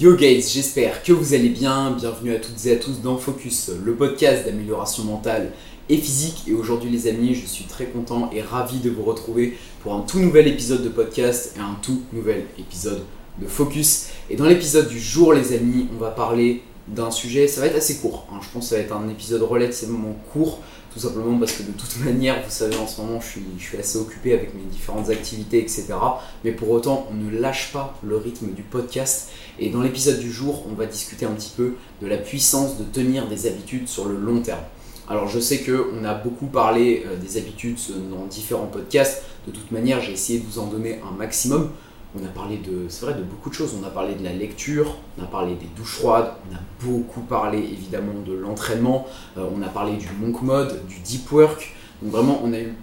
Yo guys, j'espère que vous allez bien. Bienvenue à toutes et à tous dans Focus, le podcast d'amélioration mentale et physique. Et aujourd'hui les amis, je suis très content et ravi de vous retrouver pour un tout nouvel épisode de podcast et un tout nouvel épisode de Focus. Et dans l'épisode du jour les amis, on va parler d'un sujet, ça va être assez court. hein. Je pense que ça va être un épisode relativement court, tout simplement parce que de toute manière, vous savez, en ce moment, je suis, je suis assez occupé avec mes différentes activités, etc. Mais pour autant, on ne lâche pas le rythme du podcast. Et dans l'épisode du jour, on va discuter un petit peu de la puissance de tenir des habitudes sur le long terme. Alors je sais qu'on a beaucoup parlé euh, des habitudes dans différents podcasts. De toute manière, j'ai essayé de vous en donner un maximum. On a parlé de, c'est vrai, de beaucoup de choses. On a parlé de la lecture, on a parlé des douches froides, on a beaucoup parlé évidemment de l'entraînement, euh, on a parlé du monk mode, du deep work. Donc vraiment, on a eu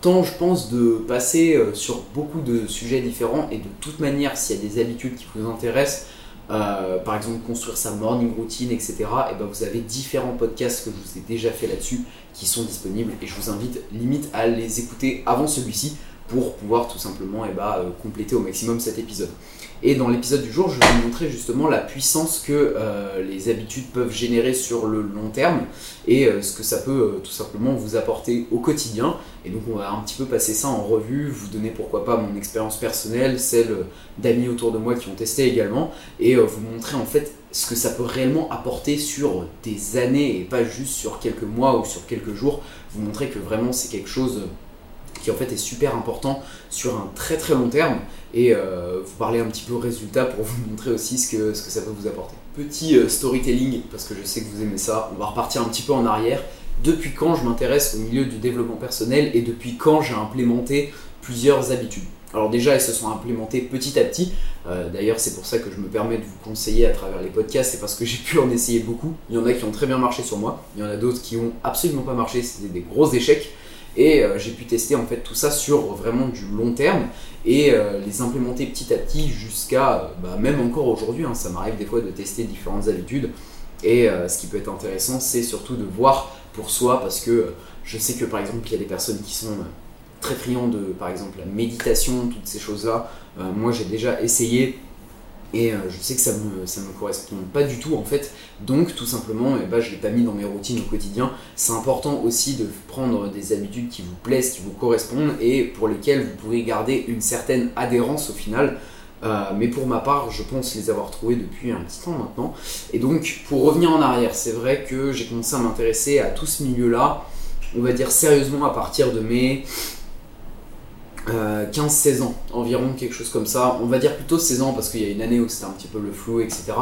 temps, je pense, de passer euh, sur beaucoup de sujets différents. Et de toute manière, s'il y a des habitudes qui vous intéressent, euh, par exemple construire sa morning routine, etc., et ben vous avez différents podcasts que je vous ai déjà fait là-dessus qui sont disponibles. Et je vous invite limite à les écouter avant celui-ci pour pouvoir tout simplement eh ben, euh, compléter au maximum cet épisode. Et dans l'épisode du jour, je vais vous montrer justement la puissance que euh, les habitudes peuvent générer sur le long terme et euh, ce que ça peut tout simplement vous apporter au quotidien. Et donc on va un petit peu passer ça en revue, vous donner pourquoi pas mon expérience personnelle, celle d'amis autour de moi qui ont testé également, et vous montrer en fait ce que ça peut réellement apporter sur des années et pas juste sur quelques mois ou sur quelques jours. Vous montrer que vraiment c'est quelque chose qui en fait est super important sur un très très long terme et euh, vous parler un petit peu résultat pour vous montrer aussi ce que, ce que ça peut vous apporter. Petit euh, storytelling, parce que je sais que vous aimez ça, on va repartir un petit peu en arrière. Depuis quand je m'intéresse au milieu du développement personnel et depuis quand j'ai implémenté plusieurs habitudes? Alors déjà, elles se sont implémentées petit à petit. Euh, D'ailleurs, c'est pour ça que je me permets de vous conseiller à travers les podcasts, c'est parce que j'ai pu en essayer beaucoup. Il y en a qui ont très bien marché sur moi, il y en a d'autres qui ont absolument pas marché, c'était des gros échecs. Et euh, j'ai pu tester en fait tout ça sur vraiment du long terme et euh, les implémenter petit à petit jusqu'à, euh, bah, même encore aujourd'hui, hein, ça m'arrive des fois de tester différentes habitudes. Et ce qui peut être intéressant, c'est surtout de voir pour soi, parce que je sais que par exemple, il y a des personnes qui sont très friands de, par exemple, la méditation, toutes ces choses-là. Moi, j'ai déjà essayé et euh, je sais que ça me, ça me correspond pas du tout en fait. Donc, tout simplement, eh ben, je l'ai pas mis dans mes routines au quotidien. C'est important aussi de prendre des habitudes qui vous plaisent, qui vous correspondent et pour lesquelles vous pouvez garder une certaine adhérence au final. Euh, mais pour ma part, je pense les avoir trouvés depuis un petit temps maintenant. Et donc, pour revenir en arrière, c'est vrai que j'ai commencé à m'intéresser à tout ce milieu-là, on va dire sérieusement à partir de mes euh, 15-16 ans environ, quelque chose comme ça. On va dire plutôt 16 ans parce qu'il y a une année où c'était un petit peu le flou, etc.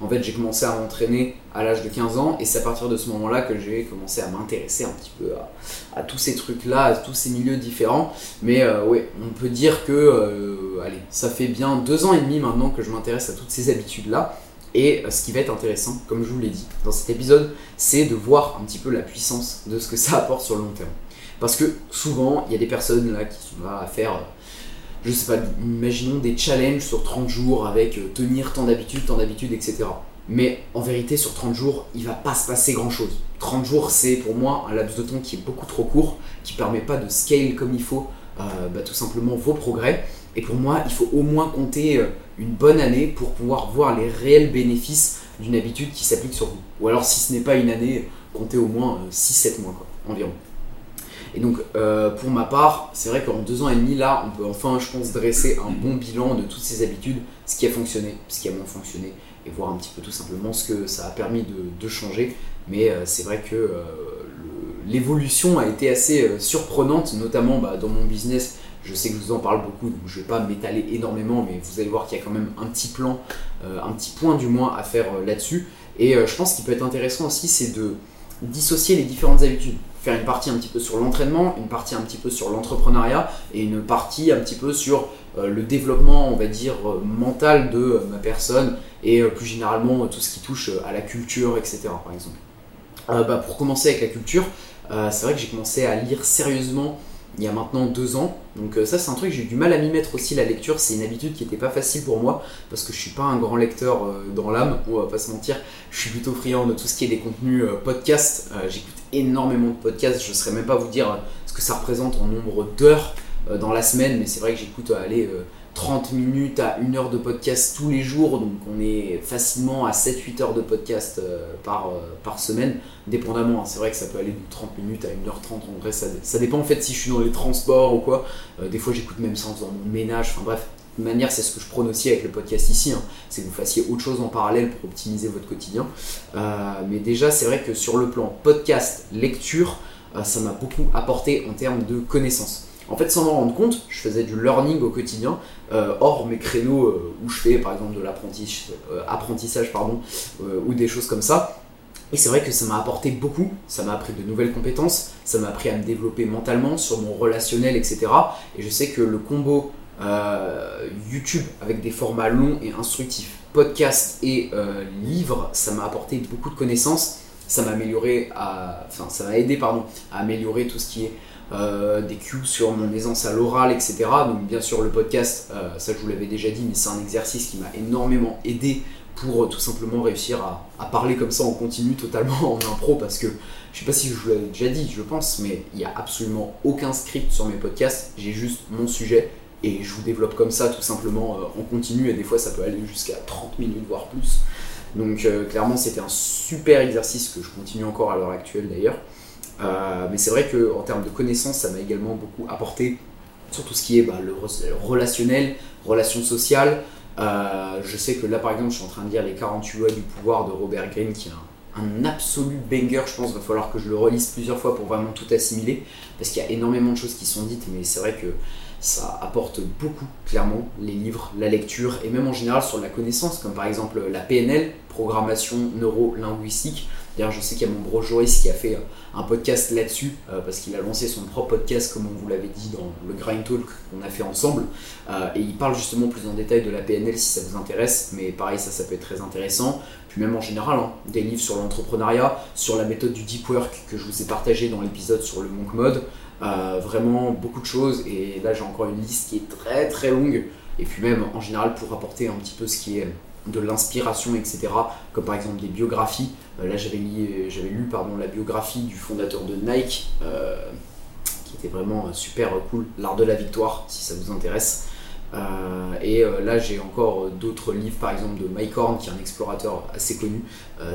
En fait, j'ai commencé à m'entraîner à l'âge de 15 ans et c'est à partir de ce moment-là que j'ai commencé à m'intéresser un petit peu à, tous ces trucs-là, à tous ces milieux différents. Mais euh, ouais, on peut dire que, euh, allez, ça fait bien deux ans et demi maintenant que je m'intéresse à toutes ces habitudes-là. Et euh, ce qui va être intéressant, comme je vous l'ai dit dans cet épisode, c'est de voir un petit peu la puissance de ce que ça apporte sur le long terme. Parce que souvent, il y a des personnes là qui sont là à faire, euh, je sais pas, imaginons des challenges sur 30 jours avec euh, tenir tant d'habitudes, tant d'habitudes, etc. Mais en vérité, sur 30 jours, il va pas se passer grand chose. 30 jours, c'est pour moi un laps de temps qui est beaucoup trop court, qui permet pas de scale comme il faut euh, bah, tout simplement vos progrès. Et pour moi, il faut au moins compter une bonne année pour pouvoir voir les réels bénéfices d'une habitude qui s'applique sur vous. Ou alors, si ce n'est pas une année, comptez au moins euh, 6-7 mois quoi, environ. Et donc, euh, pour ma part, c'est vrai qu'en deux ans et demi, là, on peut enfin, je pense, dresser un bon bilan de toutes ces habitudes, ce qui a fonctionné, ce qui a moins fonctionné, et voir un petit peu tout simplement ce que ça a permis de, changer. Mais euh, c'est vrai que euh, l'évolution a été assez surprenante, notamment bah, dans mon business. Je sais que je vous en parle beaucoup, donc je vais pas m'étaler énormément, mais vous allez voir qu'il y a quand même un petit plan, un petit point du moins à faire là-dessus. Et je pense qu'il peut être intéressant aussi, c'est de dissocier les différentes habitudes. Faire une partie un petit peu sur l'entraînement, une partie un petit peu sur l'entrepreneuriat et une partie un petit peu sur euh, le développement, on va dire, euh, mental de euh, ma personne et plus généralement tout ce qui touche à la culture, etc. par exemple. Bah, pour commencer avec la culture, c'est vrai que j'ai commencé à lire sérieusement il y a maintenant deux ans. Donc euh, ça c'est un truc, j'ai eu du mal à m'y mettre aussi, la lecture, c'est une habitude qui n'était pas facile pour moi, parce que je suis pas un grand lecteur euh, dans l'âme, on va pas se mentir, je suis plutôt friand de tout ce qui est des contenus euh, podcasts, Euh, j'écoute énormément de podcasts, je ne saurais même pas vous dire ce que ça représente en nombre d'heures dans la semaine, mais c'est vrai que j'écoute, euh, 30 minutes à 1 heure de podcast tous les jours, donc on est facilement à 7-8 heures de podcast euh, par, euh, par semaine, dépendamment. Hein. C'est vrai que ça peut aller de 30 minutes à 1h30, en vrai ça, ça dépend en fait si je suis dans les transports ou quoi. Euh, des fois j'écoute même ça en mon ménage, enfin bref. De manière, c'est ce que je prône avec le podcast ici, hein. c'est que vous fassiez autre chose en parallèle pour optimiser votre quotidien. mais déjà, c'est vrai que sur le plan podcast, lecture, ça m'a beaucoup apporté en termes de connaissances. En fait, sans m'en rendre compte, je faisais du learning au quotidien, euh, hors mes créneaux euh, où je fais par exemple de l'apprentissage euh, ou des choses comme ça. Et c'est vrai que ça m'a apporté beaucoup, ça m'a appris de nouvelles compétences, ça m'a appris à me développer mentalement, sur mon relationnel, etc. Et je sais que le combo YouTube avec des formats longs et instructifs, podcast et livres, ça m'a apporté beaucoup de connaissances, ça m'a amélioré, enfin ça m'a aidé pardon, à améliorer tout ce qui est euh, des cues sur mon aisance à l'oral, etc. Donc bien sûr le podcast, euh, ça je vous l'avais déjà dit, mais c'est un exercice qui m'a énormément aidé pour euh, tout simplement réussir à, parler comme ça en continu, totalement en impro, parce que je sais pas si je vous l'avais déjà dit, je pense, mais il n'y a absolument aucun script sur mes podcasts, j'ai juste mon sujet et je vous développe comme ça tout simplement en continu et des fois ça peut aller jusqu'à 30 minutes voire plus. Donc clairement c'était un super exercice que je continue encore à l'heure actuelle d'ailleurs. Euh, mais c'est vrai qu'en termes de connaissances, ça m'a également beaucoup apporté sur tout ce qui est bah, le relationnel, relations sociales. Euh, je sais que là, par exemple, je suis en train de lire Les 48 lois du pouvoir de Robert Greene, qui est un, un absolu banger. Je pense qu'il va falloir que je le relise plusieurs fois pour vraiment tout assimiler, parce qu'il y a énormément de choses qui sont dites, mais c'est vrai que ça apporte beaucoup, clairement, les livres, la lecture, et même en général sur la connaissance, comme par exemple la PNL, programmation neuro-linguistique. D'ailleurs, je sais qu'il y a mon bro Joris qui a fait un podcast là-dessus, euh, parce qu'il a lancé son propre podcast, comme on vous l'avait dit dans le Grind Talk qu'on a fait ensemble. Euh, et il parle justement plus en détail de la PNL si ça vous intéresse, mais pareil, ça, ça peut être très intéressant. Puis même en général, hein, des livres sur l'entrepreneuriat, sur la méthode du deep work que je vous ai partagé dans l'épisode sur le Monk Mode. Euh, vraiment beaucoup de choses, et là j'ai encore une liste qui est très très longue. Et puis même en général pour apporter un petit peu ce qui est de l'inspiration, etc. Comme par exemple des biographies. Euh, là, j'avais lu, j'avais lu pardon, la biographie du fondateur de Nike, euh, qui était vraiment super cool, L'Art de la Victoire, si ça vous intéresse. Euh, et là, j'ai encore d'autres livres, par exemple de Mike Horn, qui est un explorateur assez connu.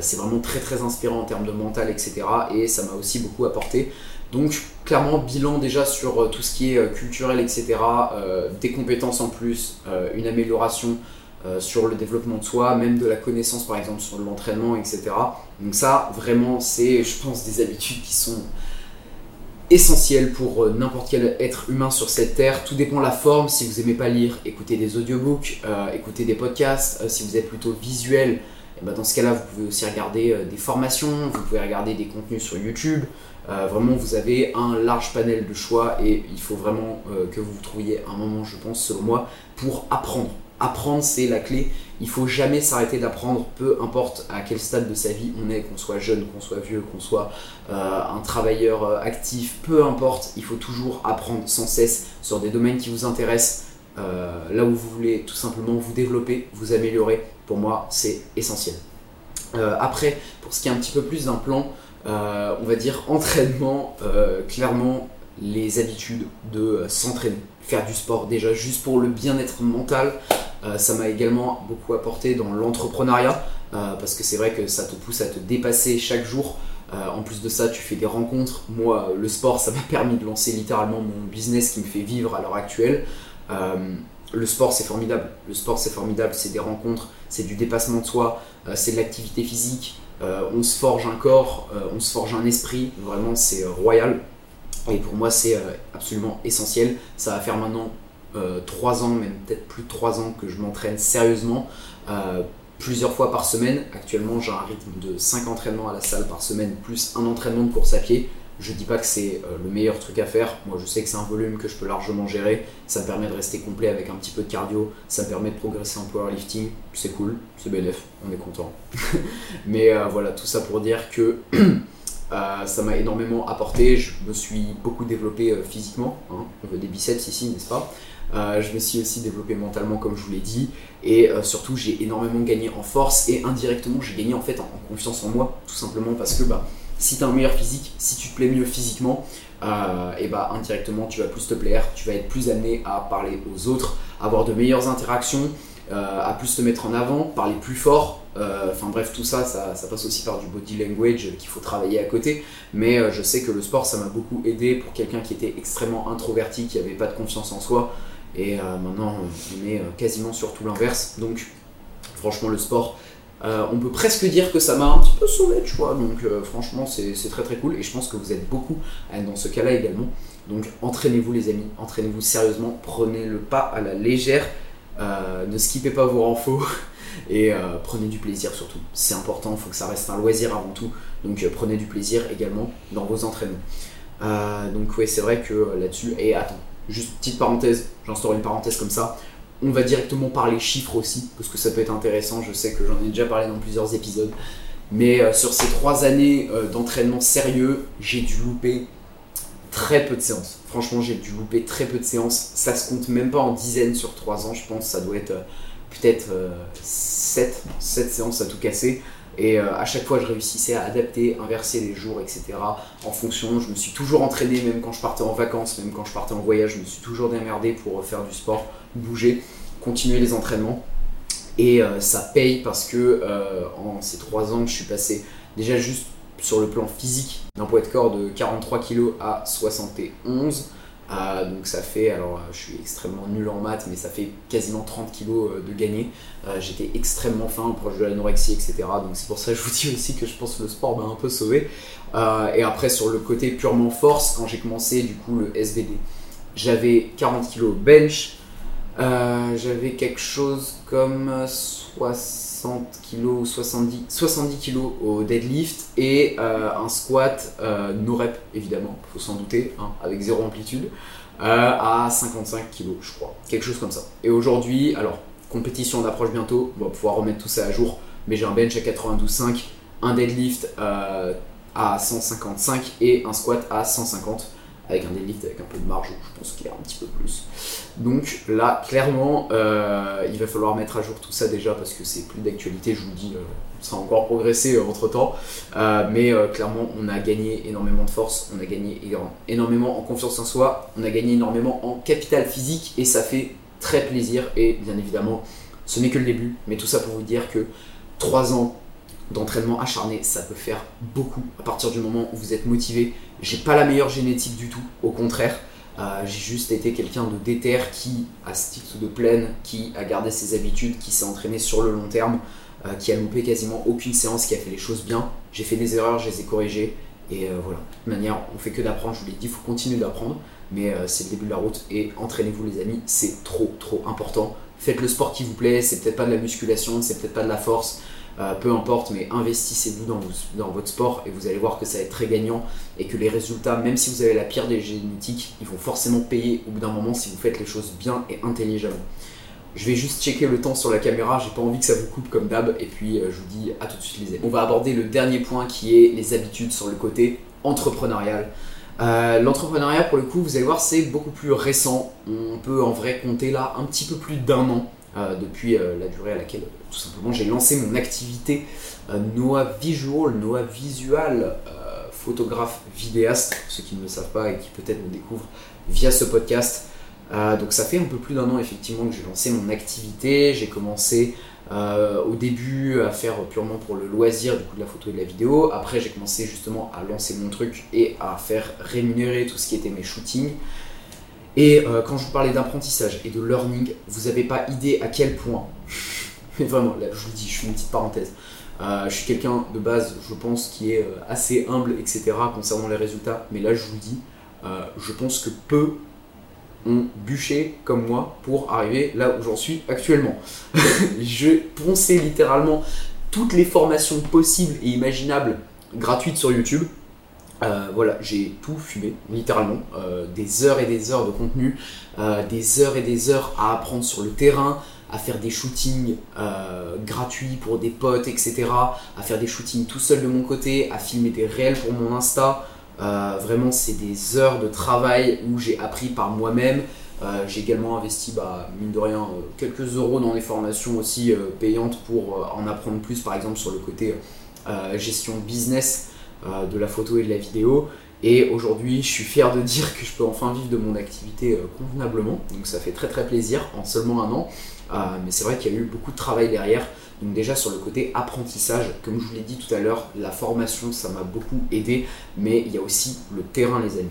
c'est vraiment très très inspirant en termes de mental, etc. Et ça m'a aussi beaucoup apporté. Donc, clairement, bilan déjà sur tout ce qui est culturel, etc. des compétences en plus, une amélioration euh, sur le développement de soi, même de la connaissance par exemple sur l'entraînement, etc. Donc ça, vraiment, c'est, je pense, des habitudes qui sont essentielles pour euh, n'importe quel être humain sur cette terre. Tout dépend de la forme. Si vous aimez pas lire, écoutez des audiobooks, euh, écoutez des podcasts. si vous êtes plutôt visuel, eh ben, dans ce cas-là, vous pouvez aussi regarder des formations, vous pouvez regarder des contenus sur YouTube. vraiment, vous avez un large panel de choix et il faut vraiment que vous trouviez un moment, je pense, selon moi, pour apprendre apprendre, c'est la clé. Il faut jamais s'arrêter d'apprendre, peu importe à quel stade de sa vie on est, qu'on soit jeune, qu'on soit vieux, qu'on soit euh, un travailleur euh, actif, peu importe, il faut toujours apprendre sans cesse sur des domaines qui vous intéressent, euh, là où vous voulez tout simplement vous développer, vous améliorer. Pour moi, c'est essentiel. après, pour ce qui est un petit peu plus d'un plan, on va dire entraînement, clairement, les habitudes de s'entraîner, faire du sport déjà juste pour le bien-être mental, ça m'a également beaucoup apporté dans l'entrepreneuriat, euh, parce que c'est vrai que ça te pousse à te dépasser chaque jour. Euh, en plus de ça, tu fais des rencontres. Moi, le sport, ça m'a permis de lancer littéralement mon business qui me fait vivre à l'heure actuelle. le sport, c'est formidable. Le sport, c'est formidable. C'est des rencontres, c'est du dépassement de soi, c'est de l'activité physique. on se forge un corps, on se forge un esprit. Vraiment, c'est royal. Et pour moi, c'est absolument essentiel. Ça va faire maintenant euh, trois ans, même peut-être plus de trois ans que je m'entraîne sérieusement, euh, plusieurs fois par semaine. Actuellement, j'ai un rythme de 5 entraînements à la salle par semaine, plus un entraînement de course à pied. Je dis pas que c'est euh, le meilleur truc à faire. Moi, je sais que c'est un volume que je peux largement gérer. Ça me permet de rester complet avec un petit peu de cardio. Ça me permet de progresser en powerlifting. C'est cool, c'est bénéf, on est content. Mais voilà, tout ça pour dire que ça m'a énormément apporté. Je me suis beaucoup développé physiquement. Hein. On veut des biceps ici, n'est-ce pas? euh, je me suis aussi développé mentalement, comme je vous l'ai dit. Et euh, surtout, j'ai énormément gagné en force et indirectement, j'ai gagné en fait en, confiance en moi, tout simplement parce que bah, Si tu as un meilleur physique, si tu te plais mieux physiquement, et bah indirectement tu vas plus te plaire, tu vas être plus amené à parler aux autres, avoir de meilleures interactions, à plus te mettre en avant, parler plus fort, euh, enfin bref, tout ça, ça, passe aussi par du body language qu'il faut travailler à côté. Mais euh, je sais que le sport, ça m'a beaucoup aidé pour quelqu'un qui était extrêmement introverti, qui n'avait pas de confiance en soi. Et euh, maintenant, on est quasiment sur tout l'inverse. Donc, franchement, le sport, on peut presque dire que ça m'a un petit peu sauvé, tu vois. Donc, franchement, c'est très très cool. Et je pense que vous êtes beaucoup dans ce cas-là également. Donc, entraînez-vous, les amis. Entraînez-vous sérieusement. Prenez le pas à la légère. ne skippez pas vos renfaux. Et euh, prenez du plaisir surtout. C'est important, il faut que ça reste un loisir avant tout. Donc euh, prenez du plaisir également dans vos entraînements. Euh, donc oui, c'est vrai que là-dessus, et attends, juste petite parenthèse, j'instaure une parenthèse comme ça. On va directement parler chiffres aussi, parce que ça peut être intéressant. Je sais que j'en ai déjà parlé dans plusieurs épisodes. Mais sur ces trois années d'entraînement sérieux, j'ai dû louper très peu de séances. Franchement, j'ai dû louper très peu de séances. Ça se compte même pas en dizaines sur trois ans, je pense. Ça doit être peut-être 7, euh, 7 séances à tout casser. Et euh, à chaque fois, je réussissais à adapter, inverser les jours, etc. En fonction, je me suis toujours entraîné, même quand je partais en vacances, même quand je partais en voyage, je me suis toujours démerdé pour faire du sport, bouger, continuer les entraînements. Et euh, ça paye parce que en ces 3 ans, je suis passé déjà juste sur le plan physique d'un poids de corps de 43 kg à 71 ah, donc ça fait, alors je suis extrêmement nul en maths, mais ça fait quasiment 30 kilos euh, de gagné. Euh, j'étais extrêmement fin, proche de l'anorexie, etc. Donc c'est pour ça que je vous dis aussi que je pense que le sport m'a un peu sauvé. Euh, et après sur le côté purement force, quand j'ai commencé du coup le SVD, j'avais 40 kilos bench, j'avais quelque chose comme 60 kg ou 70, 70 kg au deadlift et un squat no rep évidemment, faut s'en douter, hein, avec zéro amplitude. Euh, à 55 kg, je crois. Quelque chose comme ça. Et aujourd'hui, alors, compétition on approche bientôt, on va pouvoir remettre tout ça à jour, mais j'ai un bench à 92,5, un deadlift euh, à 155 et un squat à 150 avec un deadlift avec un peu de marge, je pense qu'il y a un petit peu plus. Donc là, clairement, euh, il va falloir mettre à jour tout ça déjà parce que c'est plus d'actualité, je vous le dis, ça a encore progressé euh, entre temps. Euh, mais euh, clairement, on a gagné énormément de force, on a gagné énormément en confiance en soi, on a gagné énormément en capital physique et ça fait très plaisir. Et bien évidemment, ce n'est que le début, mais tout ça pour vous dire que 3 ans d'entraînement acharné, ça peut faire beaucoup à partir du moment où vous êtes motivé. J'ai pas la meilleure génétique du tout, au contraire. J'ai juste été quelqu'un de déter qui a stick de pleine, qui a gardé ses habitudes, qui s'est entraîné sur le long terme. Euh, qui a loupé quasiment aucune séance, qui a fait les choses bien. J'ai fait des erreurs, je les ai corrigées. Et euh, voilà, de manière, on fait que d'apprendre, je vous l'ai dit, il faut continuer d'apprendre. Mais euh, c'est le début de la route et entraînez-vous les amis, c'est trop trop important. Faites le sport qui vous plaît, c'est peut-être pas de la musculation, c'est peut-être pas de la force, peu importe, mais investissez-vous dans, votre sport et vous allez voir que ça va être très gagnant et que les résultats, même si vous avez la pire des génétiques, ils vont forcément payer au bout d'un moment si vous faites les choses bien et intelligemment. Je vais juste checker le temps sur la caméra, j'ai pas envie que ça vous coupe comme d'hab, et puis euh, je vous dis à tout de suite les amis. On va aborder le dernier point qui est les habitudes sur le côté entrepreneurial. Euh, l'entrepreneuriat, pour le coup, vous allez voir, c'est beaucoup plus récent. On peut en vrai compter là un petit peu plus d'un an euh, depuis la durée à laquelle, tout simplement, j'ai lancé mon activité Noah Visual, Noah Visual, photographe vidéaste, pour ceux qui ne le savent pas et qui peut-être me découvrent via ce podcast. Euh, donc ça fait un peu plus d'un an effectivement que j'ai lancé mon activité. J'ai commencé euh, au début à faire purement pour le loisir du coup de la photo et de la vidéo. Après j'ai commencé justement à lancer mon truc et à faire rémunérer tout ce qui était mes shootings. Et euh, quand je vous parlais d'apprentissage et de learning, vous n'avez pas idée à quel point, mais vraiment, là je vous dis, je fais une petite parenthèse, je suis quelqu'un de base, je pense, qui est assez humble, etc. concernant les résultats, mais là je vous dis, je pense que peu ont bûché comme moi pour arriver là où j'en suis actuellement. je ponçais littéralement toutes les formations possibles et imaginables gratuites sur YouTube. Euh, voilà, j'ai tout fumé, littéralement. Euh, des heures et des heures de contenu, euh, des heures et des heures à apprendre sur le terrain, à faire des shootings gratuits pour des potes, etc. À faire des shootings tout seul de mon côté, à filmer des réels pour mon Insta. Euh, vraiment, c'est des heures de travail où j'ai appris par moi-même. Euh, j'ai également investi, bah, mine de rien, euh, quelques euros dans des formations aussi payantes pour en apprendre plus, par exemple sur le côté gestion business. de la photo et de la vidéo. Et aujourd'hui, je suis fier de dire que je peux enfin vivre de mon activité convenablement. Donc ça fait très très plaisir en seulement un an. Mais c'est vrai qu'il y a eu beaucoup de travail derrière. Donc déjà sur le côté apprentissage, comme je vous l'ai dit tout à l'heure, la formation ça m'a beaucoup aidé, mais il y a aussi le terrain les amis.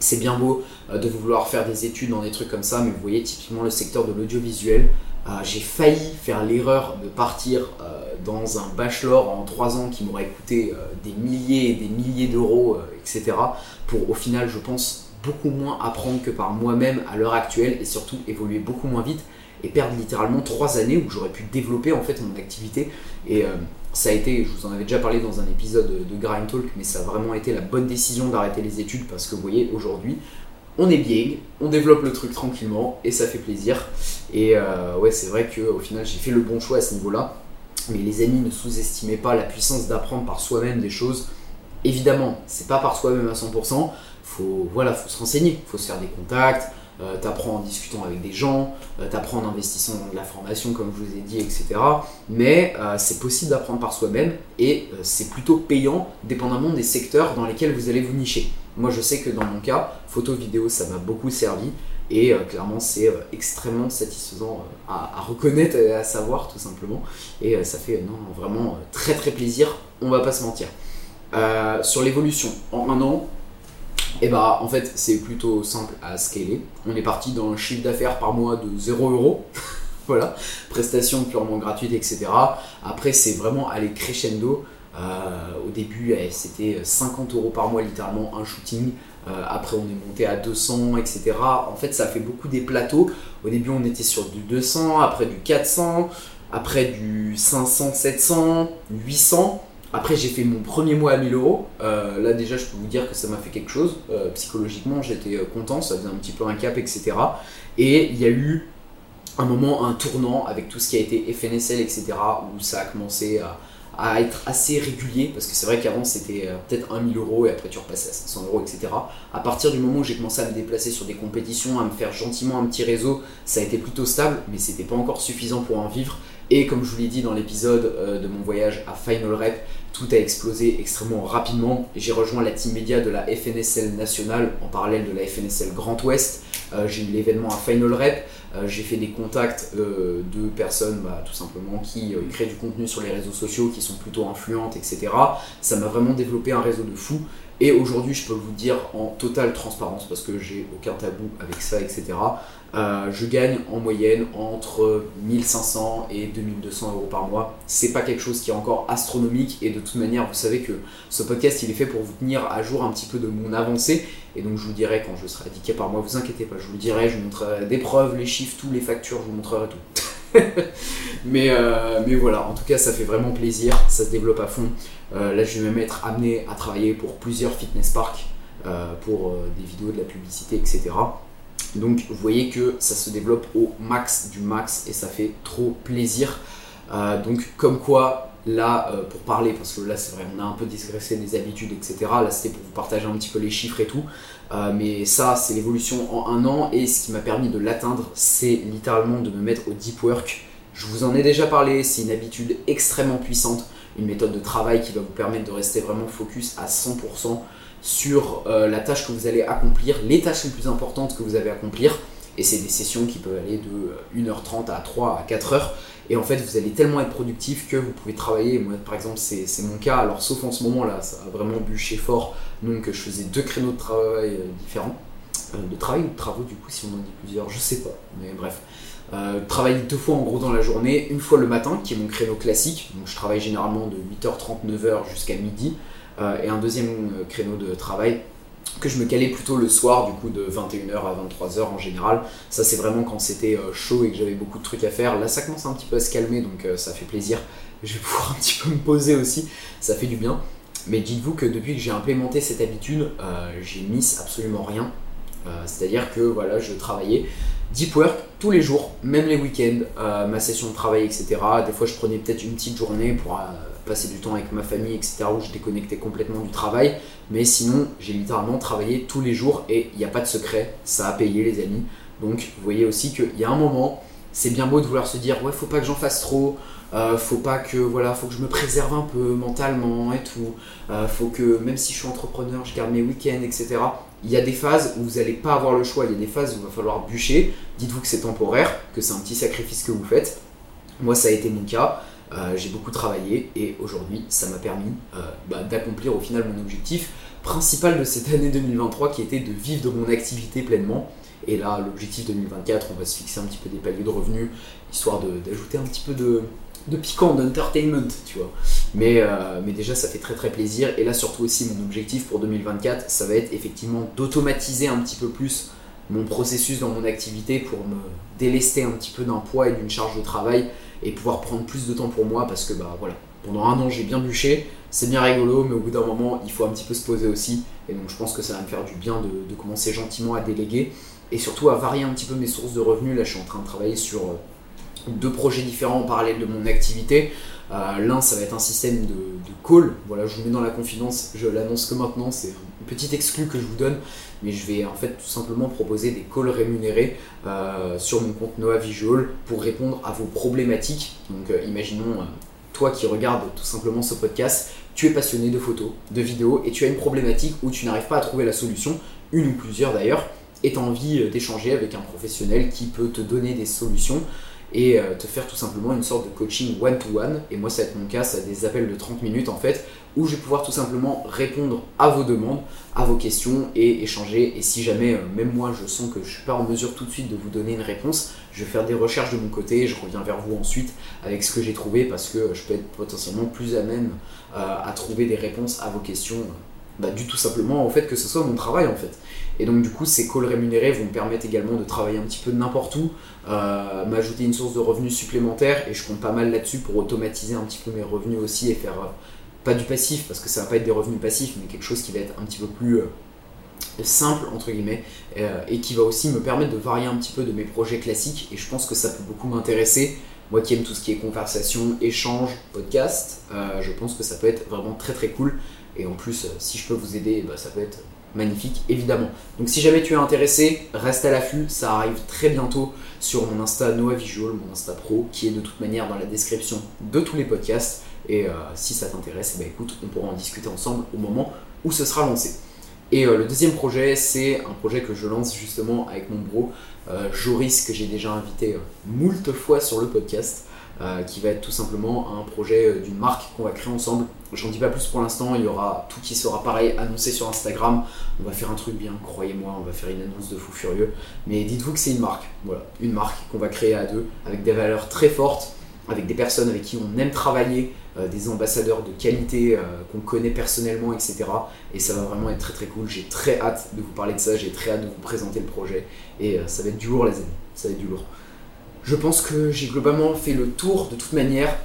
C'est bien beau euh, de vouloir faire des études dans des trucs comme ça, mais vous voyez typiquement le secteur de l'audiovisuel, euh, j'ai failli faire l'erreur de partir euh, dans un bachelor en 3 ans qui m'aurait coûté des milliers et des milliers d'euros, etc. Pour au final, je pense, beaucoup moins apprendre que par moi-même à l'heure actuelle et surtout évoluer beaucoup moins vite et perdre littéralement trois années où j'aurais pu développer en fait mon activité. Et euh, ça a été, je vous en avais déjà parlé dans un épisode de Grind Talk, mais ça a vraiment été la bonne décision d'arrêter les études parce que vous voyez, aujourd'hui, on est bien, on développe le truc tranquillement et ça fait plaisir. Et euh, ouais, c'est vrai qu'au final, j'ai fait le bon choix à ce niveau-là. Mais les amis, ne sous-estimez pas la puissance d'apprendre par soi-même des choses. Évidemment, c'est pas par soi-même à 100%. Faut, voilà, faut se renseigner, faut se faire des contacts, euh, t'apprends en discutant avec des gens, euh, t'apprends en investissant dans de la formation comme je vous ai dit, etc. Mais euh, c'est possible d'apprendre par soi-même et c'est plutôt payant dépendamment des secteurs dans lesquels vous allez vous nicher. Moi je sais que dans mon cas, photo vidéo ça m'a beaucoup servi et clairement c'est extrêmement satisfaisant à, reconnaître et à savoir tout simplement et ça fait non, vraiment très très plaisir, on va pas se mentir. sur l'évolution, en un an, et bah en fait c'est plutôt simple à scaler. On est parti dans un chiffre d'affaires par mois de 0 euros. voilà, prestations purement gratuites, etc. Après c'est vraiment aller crescendo. Euh, au début eh, c'était 50 euros par mois littéralement un shooting. Euh, après on est monté à 200, etc. En fait ça fait beaucoup des plateaux. Au début on était sur du 200, après du 400, après du 500, 700, 800. Après, j'ai fait mon premier mois à 1000 euros. Euh, là, déjà, je peux vous dire que ça m'a fait quelque chose. Euh, psychologiquement, j'étais euh, content, ça faisait un petit peu un cap, etc. Et il y a eu un moment, un tournant avec tout ce qui a été FNSL, etc., où ça a commencé à, être assez régulier, parce que c'est vrai qu'avant c'était peut-être 1000 euros et après tu repassais à 500 euros, etc. À partir du moment où j'ai commencé à me déplacer sur des compétitions, à me faire gentiment un petit réseau, ça a été plutôt stable, mais c'était pas encore suffisant pour en vivre. Et comme je vous l'ai dit dans l'épisode de mon voyage à Final Rep, tout a explosé extrêmement rapidement. J'ai rejoint la team média de la FNSL nationale en parallèle de la FNSL Grand Ouest. Euh, j'ai eu l'événement à Final Rep. Euh, j'ai fait des contacts euh, de personnes bah, tout simplement qui créent du contenu sur les réseaux sociaux, qui sont plutôt influentes, etc. Ça m'a vraiment développé un réseau de fous. Et aujourd'hui, je peux vous dire en totale transparence, parce que j'ai aucun tabou avec ça, etc. Euh, je gagne en moyenne entre 1500 et 2200 euros par mois. C'est pas quelque chose qui est encore astronomique et de toute manière, vous savez que ce podcast il est fait pour vous tenir à jour un petit peu de mon avancée. Et donc je vous dirai quand je serai indiqué par moi, vous inquiétez pas, je vous le dirai, je vous montrerai des preuves, les chiffres, tous les factures, je vous montrerai tout. mais, euh, mais voilà, en tout cas, ça fait vraiment plaisir, ça se développe à fond. Euh, là, je vais même être amené à travailler pour plusieurs fitness parks, pour des vidéos, de la publicité, etc. Donc vous voyez que ça se développe au max du max et ça fait trop plaisir. Euh, donc comme quoi, là, euh, pour parler, parce que là c'est vrai, on a un peu digressé des habitudes, etc. Là c'était pour vous partager un petit peu les chiffres et tout. Euh, mais ça, c'est l'évolution en un an et ce qui m'a permis de l'atteindre, c'est littéralement de me mettre au deep work. Je vous en ai déjà parlé, c'est une habitude extrêmement puissante, une méthode de travail qui va vous permettre de rester vraiment focus à 100% sur euh, la tâche que vous allez accomplir, les tâches les plus importantes que vous avez à accomplir. Et c'est des sessions qui peuvent aller de 1h30 à 3 à 4h. Et en fait, vous allez tellement être productif que vous pouvez travailler. Moi, par exemple, c'est mon cas. Alors, sauf en ce moment-là, ça a vraiment bûché fort. Donc, je faisais deux créneaux de travail euh, différents. Euh, de travail ou de travaux, du coup, si on en dit plusieurs, je sais pas. Mais bref. travailler deux fois en gros dans la journée, une fois le matin, qui est mon créneau classique. Donc, je travaille généralement de 8h30, 9h jusqu'à midi. Euh, et un deuxième euh, créneau de travail que je me calais plutôt le soir, du coup de 21h à 23h en général. Ça, c'est vraiment quand c'était euh, chaud et que j'avais beaucoup de trucs à faire. Là, ça commence un petit peu à se calmer, donc ça fait plaisir. Je vais pouvoir un petit peu me poser aussi, ça fait du bien. Mais dites-vous que depuis que j'ai implémenté cette habitude, j'ai mis absolument rien. C'est-à-dire que voilà, je travaillais deep work tous les jours, même les week-ends, ma session de travail, etc. Des fois, je prenais peut-être une petite journée pour passer du temps avec ma famille, etc., où je déconnectais complètement du travail. Mais sinon, j'ai littéralement travaillé tous les jours et il n'y a pas de secret, ça a payé les amis. Donc vous voyez aussi qu'il y a un moment, c'est bien beau de vouloir se dire, ouais, faut pas que j'en fasse trop, Euh, faut pas que voilà, faut que je me préserve un peu mentalement et tout. Euh, faut que même si je suis entrepreneur, je garde mes week-ends, etc. Il y a des phases où vous n'allez pas avoir le choix. Il y a des phases où il va falloir bûcher. Dites-vous que c'est temporaire, que c'est un petit sacrifice que vous faites. Moi, ça a été mon cas. Euh, j'ai beaucoup travaillé et aujourd'hui, ça m'a permis bah, d'accomplir au final mon objectif principal de cette année 2023 qui était de vivre de mon activité pleinement. Et là, l'objectif 2024, on va se fixer un petit peu des paliers de revenus, histoire d'ajouter un petit peu de, piquant, d'entertainment, tu vois. Euh, mais déjà, ça fait très très plaisir. Et là, surtout aussi, mon objectif pour 2024, ça va être effectivement d'automatiser un petit peu plus mon processus dans mon activité pour me délester un petit peu d'un poids et d'une charge de travail et pouvoir prendre plus de temps pour moi parce que bah voilà, pendant un an j'ai bien bûché, c'est bien rigolo, mais au bout d'un moment il faut un petit peu se poser aussi. Et donc je pense que ça va me faire du bien de, de commencer gentiment à déléguer et surtout à varier un petit peu mes sources de revenus. Là je suis en train de travailler sur euh, deux projets différents en parallèle de mon activité. Euh, l'un, ça va être un système de, call. Voilà, je vous mets dans la confidence, je l'annonce que maintenant, c'est une petite exclue que je vous donne, mais je vais en fait tout simplement proposer des calls rémunérés euh, sur mon compte Noah Visual pour répondre à vos problématiques. Donc, euh, imaginons, toi qui regardes tout simplement ce podcast, tu es passionné de photos, de vidéos, et tu as une problématique où tu n'arrives pas à trouver la solution, une ou plusieurs d'ailleurs, et tu as envie d'échanger avec un professionnel qui peut te donner des solutions et euh, te faire tout simplement une sorte de coaching one-to-one. Et moi, ça va être mon cas, ça des appels de 30 minutes en fait, où je vais pouvoir tout simplement répondre à vos demandes, à vos questions et échanger. Et si jamais, euh, même moi, je sens que je ne suis pas en mesure tout de suite de vous donner une réponse, je vais faire des recherches de mon côté et je reviens vers vous ensuite avec ce que j'ai trouvé parce que je peux être potentiellement plus à même euh, à trouver des réponses à vos questions. Bah, du tout simplement au fait que ce soit mon travail en fait. Et donc du coup, ces calls rémunérés vont me permettre également de travailler un petit peu n'importe où, euh, m'ajouter une source de revenus supplémentaire, et je compte pas mal là-dessus pour automatiser un petit peu mes revenus aussi et faire, euh, pas du passif, parce que ça va pas être des revenus passifs, mais quelque chose qui va être un petit peu plus euh, simple, entre guillemets, et qui va aussi me permettre de varier un petit peu de mes projets classiques, et je pense que ça peut beaucoup m'intéresser. Moi qui aime tout ce qui est conversation, échange, podcast, je pense que ça peut être vraiment très très cool. Et en plus, si je peux vous aider, bah, ça peut être magnifique, évidemment. Donc si jamais tu es intéressé, reste à l'affût, ça arrive très bientôt sur mon Insta Noah Visual, mon Insta Pro, qui est de toute manière dans la description de tous les podcasts. Et euh, si ça t'intéresse, ben, écoute, on pourra en discuter ensemble au moment où ce sera lancé. Et euh, le deuxième projet, c'est un projet que je lance justement avec mon bro euh, Joris, que j'ai déjà invité moult fois sur le podcast. Euh, qui va être tout simplement un projet euh, d'une marque qu'on va créer ensemble. J'en dis pas plus pour l'instant, il y aura tout qui sera pareil annoncé sur Instagram. On va faire un truc bien, croyez-moi, on va faire une annonce de fou furieux. Mais dites-vous que c'est une marque, voilà, une marque qu'on va créer à deux avec des valeurs très fortes, avec des personnes avec qui on aime travailler, euh, des ambassadeurs de qualité qu'on connaît personnellement, etc. Et ça va vraiment être très très cool. J'ai très hâte de vous parler de ça, j'ai très hâte de vous présenter le projet. Et ça va être du lourd, les amis, ça va être du lourd. Je pense que j'ai globalement fait le tour de toute manière.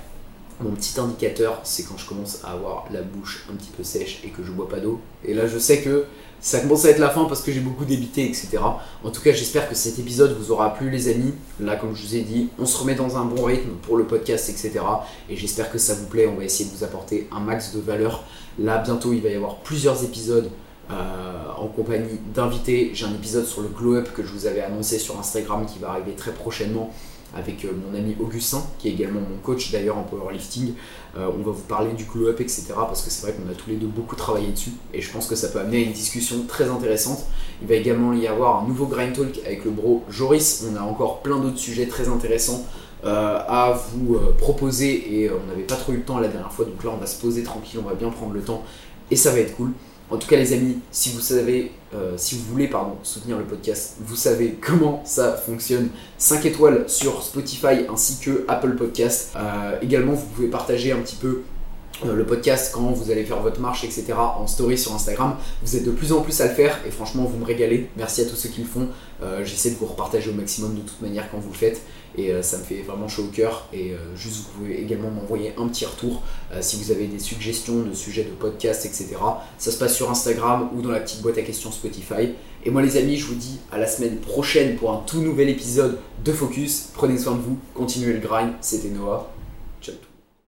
Mon petit indicateur, c'est quand je commence à avoir la bouche un petit peu sèche et que je bois pas d'eau. Et là, je sais que ça commence à être la fin parce que j'ai beaucoup débité, etc. En tout cas, j'espère que cet épisode vous aura plu, les amis. Là, comme je vous ai dit, on se remet dans un bon rythme pour le podcast, etc. Et j'espère que ça vous plaît. On va essayer de vous apporter un max de valeur. Là, bientôt, il va y avoir plusieurs épisodes en compagnie d'invités. J'ai un épisode sur le glow up que je vous avais annoncé sur Instagram qui va arriver très prochainement avec euh, mon ami Augustin, qui est également mon coach d'ailleurs en powerlifting. Euh, on va vous parler du glow up, etc. Parce que c'est vrai qu'on a tous les deux beaucoup travaillé dessus et je pense que ça peut amener à une discussion très intéressante. Il va également y avoir un nouveau grind talk avec le bro Joris. On a encore plein d'autres sujets très intéressants. à vous proposer et on n'avait pas trop eu le temps la dernière fois donc là on va se poser tranquille, on va bien prendre le temps et ça va être cool. En tout cas, les amis, si vous savez, euh, si vous voulez soutenir le podcast, vous savez comment ça fonctionne. 5 étoiles sur Spotify ainsi que Apple Podcast. Euh, également, vous pouvez partager un petit peu euh, le podcast quand vous allez faire votre marche, etc. en story sur Instagram. Vous êtes de plus en plus à le faire et franchement, vous me régalez. Merci à tous ceux qui le font. J'essaie de vous repartager au maximum de toute manière quand vous le faites et euh, ça me fait vraiment chaud au cœur. Et euh, juste, vous pouvez également m'envoyer un petit retour euh, si vous avez des suggestions de sujets de podcast, etc. Ça se passe sur Instagram ou dans la petite boîte à questions Spotify. Et moi, les amis, je vous dis à la semaine prochaine pour un tout nouvel épisode de Focus. Prenez soin de vous, continuez le grind. C'était Noah.